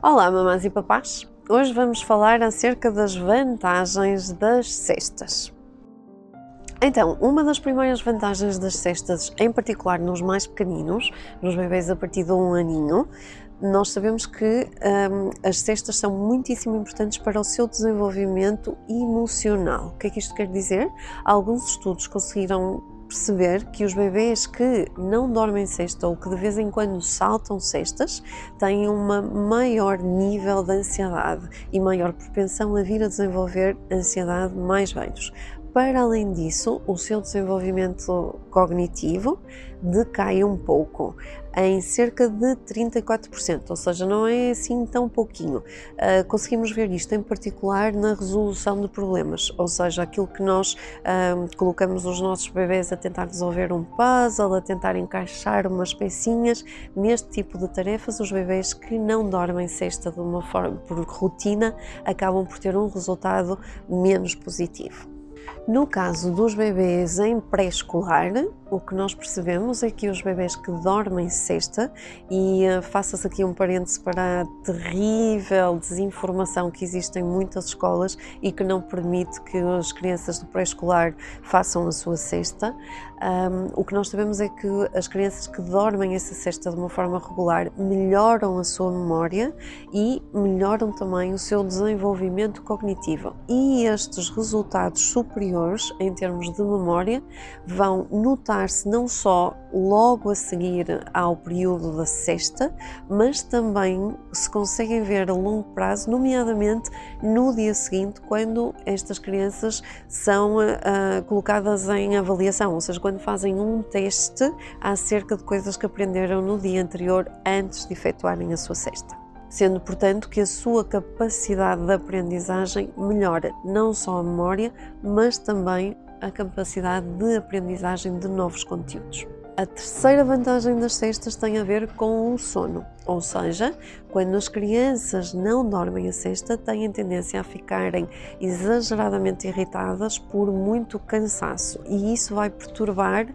Olá, mamães e papás! Hoje vamos falar acerca das vantagens das cestas. Então, uma das primeiras vantagens das cestas, em particular nos mais pequeninos, nos bebês a partir de um aninho, nós sabemos que um, as cestas são muitíssimo importantes para o seu desenvolvimento emocional. O que é que isto quer dizer? Alguns estudos conseguiram perceber que os bebês que não dormem cesta ou que de vez em quando saltam cestas têm um maior nível de ansiedade e maior propensão a vir a desenvolver ansiedade mais velhos. Para além disso, o seu desenvolvimento cognitivo decai um pouco, em cerca de 34%, ou seja, não é assim tão pouquinho. Uh, conseguimos ver isto em particular na resolução de problemas, ou seja, aquilo que nós uh, colocamos os nossos bebês a tentar resolver um puzzle, a tentar encaixar umas pecinhas, neste tipo de tarefas, os bebês que não dormem cesta de uma forma por rotina acabam por ter um resultado menos positivo. No caso dos bebês em pré-escolar, o que nós percebemos é que os bebês que dormem cesta, e uh, faça-se aqui um parêntese para a terrível desinformação que existe em muitas escolas e que não permite que as crianças do pré-escolar façam a sua cesta, um, o que nós sabemos é que as crianças que dormem essa cesta de uma forma regular melhoram a sua memória e melhoram também o seu desenvolvimento cognitivo. E estes resultados superiores em termos de memória vão notar-se não só logo a seguir ao período da cesta, mas também se conseguem ver a longo prazo, nomeadamente no dia seguinte, quando estas crianças são uh, colocadas em avaliação, ou seja, quando fazem um teste acerca de coisas que aprenderam no dia anterior antes de efetuarem a sua cesta sendo portanto que a sua capacidade de aprendizagem melhora não só a memória, mas também a capacidade de aprendizagem de novos conteúdos. A terceira vantagem das cestas tem a ver com o sono, ou seja, quando as crianças não dormem a cesta, têm tendência a ficarem exageradamente irritadas por muito cansaço e isso vai perturbar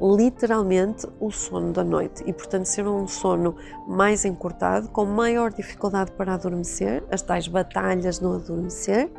literalmente o sono da noite. E, portanto, ser um sono mais encurtado, com maior dificuldade para adormecer, as tais batalhas no adormecer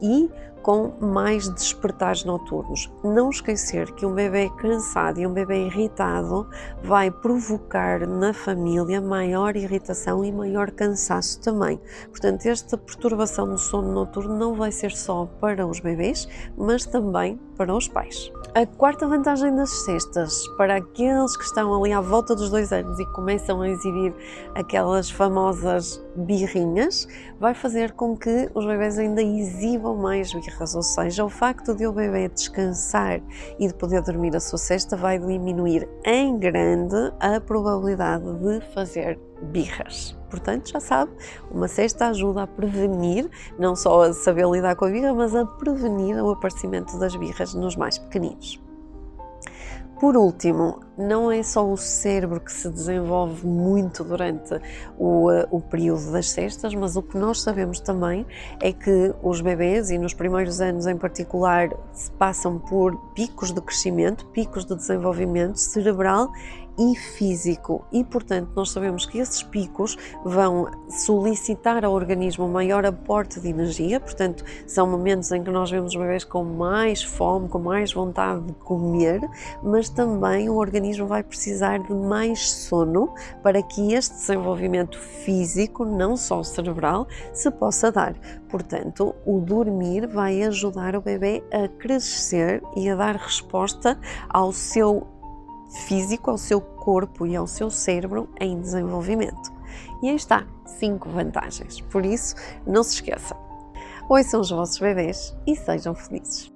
e com mais despertares noturnos. Não esquecer que um bebê cansado e um bebê irritado vai provocar na família maior irritação e maior cansaço também. Portanto, esta perturbação do sono noturno não vai ser só para os bebês, mas também para os pais. A quarta vantagem das cestas, para aqueles que estão ali à volta dos dois anos e começam a exibir aquelas famosas birrinhas, vai fazer com que os bebés ainda exibam mais birras, ou seja, o facto de o bebê descansar e de poder dormir a sua cesta vai diminuir em grande a probabilidade de fazer birras. Portanto, já sabe, uma cesta ajuda a prevenir, não só a saber lidar com a birra, mas a prevenir o aparecimento das birras nos mais pequeninos. Por último, não é só o cérebro que se desenvolve muito durante o, eh, o, período das cestas, mas o que nós sabemos também é que os bebês, e nos primeiros anos em particular, passam por picos de crescimento, picos de desenvolvimento cerebral e físico e, portanto, nós sabemos que esses picos vão solicitar ao organismo um maior aporte de energia, portanto, são momentos em que nós vemos bebês com mais fome, com mais vontade de comer, mas também o organismo vai precisar de mais sono para que este desenvolvimento físico, não só cerebral, se possa dar. Portanto, o dormir vai ajudar o bebê a crescer e a dar resposta ao seu físico, ao seu corpo e ao seu cérebro em desenvolvimento. E aí está, 5 vantagens. Por isso, não se esqueça. Ouçam os vossos bebês e sejam felizes.